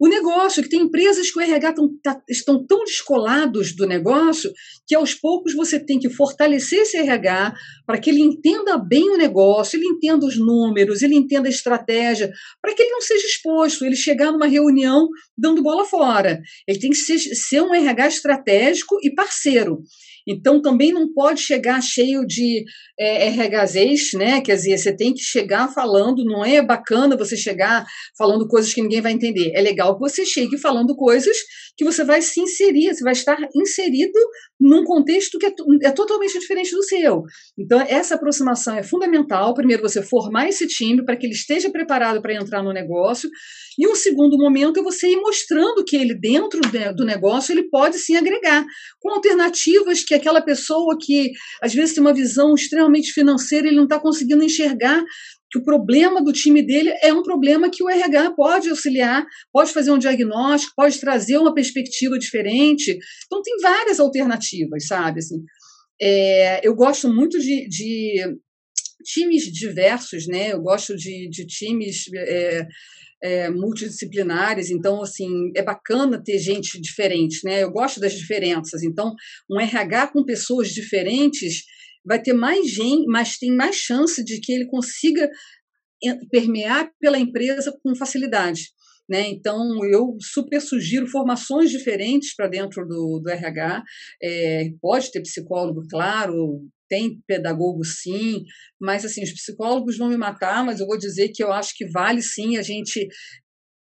o negócio, que tem empresas que o RH tão, tá, estão tão descolados do negócio que aos poucos você tem que fortalecer esse RH para que ele entenda bem o negócio, ele entenda os números, ele entenda a estratégia, para que ele não seja exposto, ele chegar numa reunião dando bola fora. Ele tem que ser, ser um RH estratégico e parceiro. Então, também não pode chegar cheio de é, RHZs, né? Quer dizer, você tem que chegar falando, não é bacana você chegar falando coisas que ninguém vai entender. É legal que você chegue falando coisas que você vai se inserir, você vai estar inserido num contexto que é, é totalmente diferente do seu. Então, essa aproximação é fundamental. Primeiro, você formar esse time para que ele esteja preparado para entrar no negócio. E um segundo momento é você ir mostrando que ele, dentro do negócio, ele pode sim agregar, com alternativas que aquela pessoa que às vezes tem uma visão extremamente financeira, ele não está conseguindo enxergar que o problema do time dele é um problema que o RH pode auxiliar, pode fazer um diagnóstico, pode trazer uma perspectiva diferente. Então, tem várias alternativas, sabe? Assim, é, eu gosto muito de, de, times diversos, né? Eu gosto de, de times. É, é, multidisciplinares, então, assim, é bacana ter gente diferente, né? Eu gosto das diferenças. Então, um RH com pessoas diferentes vai ter mais gente, mas tem mais chance de que ele consiga permear pela empresa com facilidade. Né? Então, eu super sugiro formações diferentes para dentro do, do RH. É, pode ter psicólogo, claro, tem pedagogo sim, mas assim, os psicólogos vão me matar, mas eu vou dizer que eu acho que vale sim a gente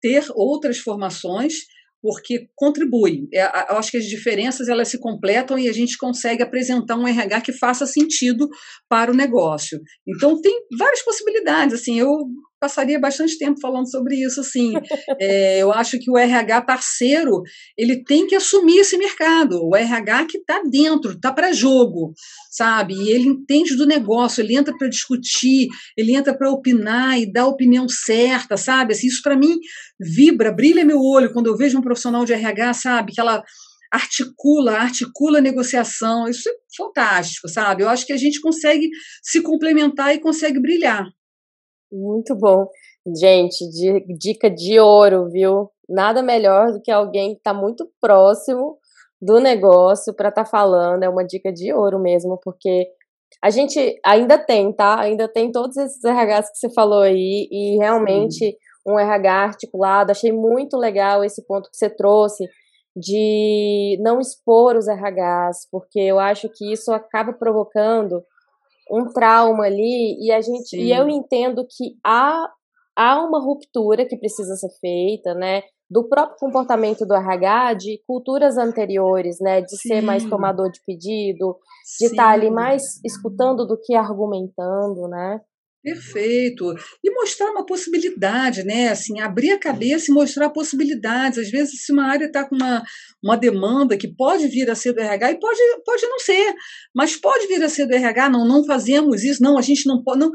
ter outras formações porque contribui. É, eu acho que as diferenças elas se completam e a gente consegue apresentar um RH que faça sentido para o negócio. Então tem várias possibilidades. Assim, eu passaria bastante tempo falando sobre isso, assim. É, eu acho que o RH parceiro, ele tem que assumir esse mercado. O RH que está dentro, está para jogo, sabe? E ele entende do negócio, ele entra para discutir, ele entra para opinar e dar a opinião certa, sabe? Assim, isso para mim vibra, brilha meu olho quando eu vejo um profissional de RH, sabe? Que ela articula, articula a negociação. Isso é fantástico, sabe? Eu acho que a gente consegue se complementar e consegue brilhar. Muito bom. Gente, dica de ouro, viu? Nada melhor do que alguém que está muito próximo do negócio para estar tá falando. É uma dica de ouro mesmo, porque a gente ainda tem, tá? Ainda tem todos esses RHs que você falou aí, e realmente um RH articulado. Achei muito legal esse ponto que você trouxe de não expor os RHs, porque eu acho que isso acaba provocando um trauma ali e a gente Sim. e eu entendo que há há uma ruptura que precisa ser feita, né? Do próprio comportamento do RH, de culturas anteriores, né? De Sim. ser mais tomador de pedido, de estar tá ali mais escutando do que argumentando, né? Perfeito. E mostrar uma possibilidade, né? Assim, abrir a cabeça e mostrar possibilidades. Às vezes, se uma área está com uma, uma demanda que pode vir a ser do RH, e pode, pode não ser, mas pode vir a ser do RH, não, não fazemos isso, não, a gente não pode. Não.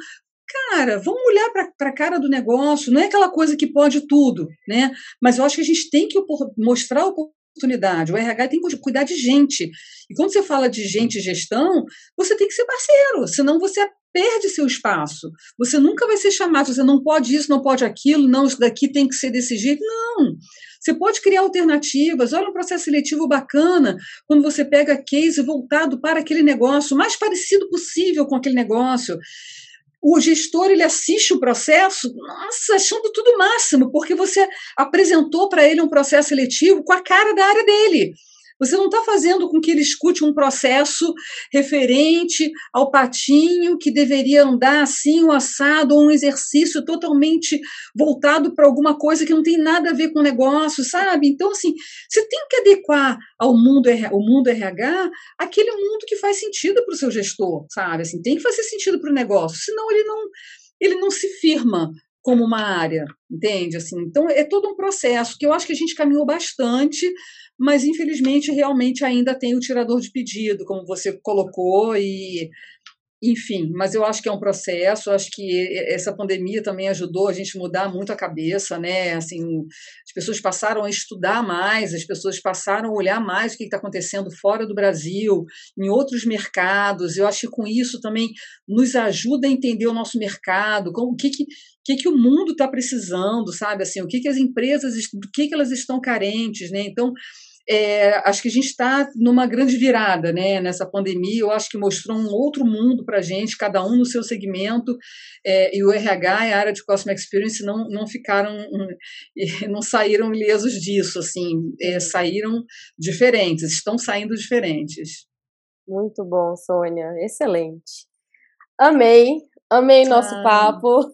Cara, vamos olhar para a cara do negócio, não é aquela coisa que pode tudo, né? Mas eu acho que a gente tem que mostrar oportunidade. O RH tem que cuidar de gente. E quando você fala de gente e gestão, você tem que ser parceiro, senão você perde seu espaço. Você nunca vai ser chamado, você não pode isso, não pode aquilo, não, isso daqui tem que ser desse jeito. Não. Você pode criar alternativas. Olha um processo seletivo bacana quando você pega case voltado para aquele negócio, mais parecido possível com aquele negócio. O gestor ele assiste o processo, nossa, achando tudo máximo, porque você apresentou para ele um processo seletivo com a cara da área dele. Você não está fazendo com que ele escute um processo referente ao patinho que deveria andar assim, o um assado, ou um exercício totalmente voltado para alguma coisa que não tem nada a ver com o negócio, sabe? Então, assim, você tem que adequar ao mundo, o mundo RH aquele mundo que faz sentido para o seu gestor, sabe? Assim, tem que fazer sentido para o negócio, senão ele não, ele não se firma como uma área, entende? Assim, então é todo um processo que eu acho que a gente caminhou bastante, mas infelizmente realmente ainda tem o tirador de pedido, como você colocou, e enfim, mas eu acho que é um processo, acho que essa pandemia também ajudou a gente mudar muito a cabeça, né? Assim, as pessoas passaram a estudar mais, as pessoas passaram a olhar mais o que está acontecendo fora do Brasil, em outros mercados. Eu acho que com isso também nos ajuda a entender o nosso mercado, com o que, que que, que o mundo está precisando, sabe? Assim, o que, que as empresas, do que, que elas estão carentes, né? Então, é, acho que a gente está numa grande virada né, nessa pandemia. Eu acho que mostrou um outro mundo para a gente, cada um no seu segmento, é, e o RH e a área de Customer Experience não, não ficaram, não saíram ilesos disso, assim, é, saíram diferentes, estão saindo diferentes. Muito bom, Sônia, excelente. Amei, Amei nosso ah, papo.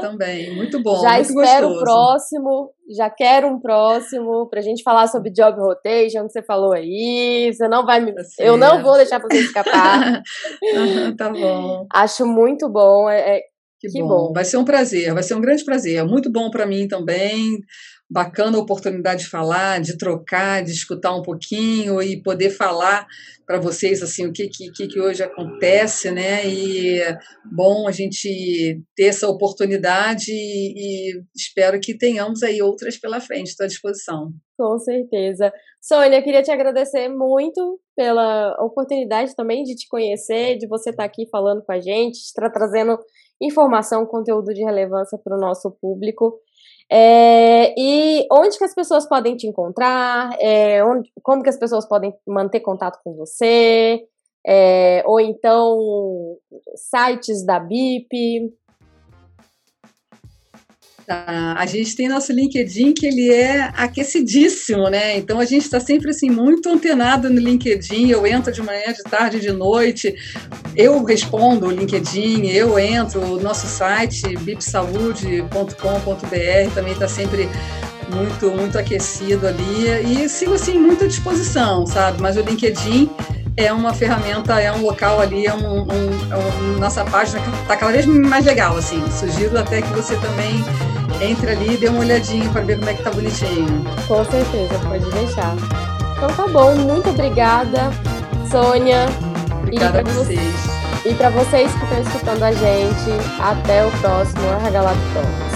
Também, muito bom. Já muito espero gostoso. o próximo, já quero um próximo para a gente falar sobre job rotation que você falou aí. Você não vai me, tá eu não vou deixar você escapar. tá bom. Acho muito bom. É, é que, que bom. bom. Vai ser um prazer, vai ser um grande prazer. Muito bom para mim também bacana a oportunidade de falar, de trocar, de escutar um pouquinho e poder falar para vocês assim o que, que, que hoje acontece, né? E bom a gente ter essa oportunidade e, e espero que tenhamos aí outras pela frente, estou à disposição. Com certeza. Sônia, queria te agradecer muito pela oportunidade também de te conhecer, de você estar aqui falando com a gente, estar trazendo informação, conteúdo de relevância para o nosso público. É, e onde que as pessoas podem te encontrar? É, onde, como que as pessoas podem manter contato com você? É, ou então sites da BIP? A gente tem nosso LinkedIn que ele é aquecidíssimo, né? Então a gente está sempre assim muito antenado no LinkedIn. Eu entro de manhã, de tarde, de noite. Eu respondo o LinkedIn, eu entro. O nosso site bipsaude.com.br também está sempre muito muito aquecido ali e sigo assim muito à disposição, sabe? Mas o LinkedIn é uma ferramenta, é um local ali, é um, um, é um nossa página que está cada vez mais legal, assim. Sugiro até que você também entre ali e dê uma olhadinha para ver como é que tá bonitinho. Com certeza, pode deixar. Então tá bom, muito obrigada, Sônia. Obrigada a vocês. E para vocês que estão escutando a gente, até o próximo Talks.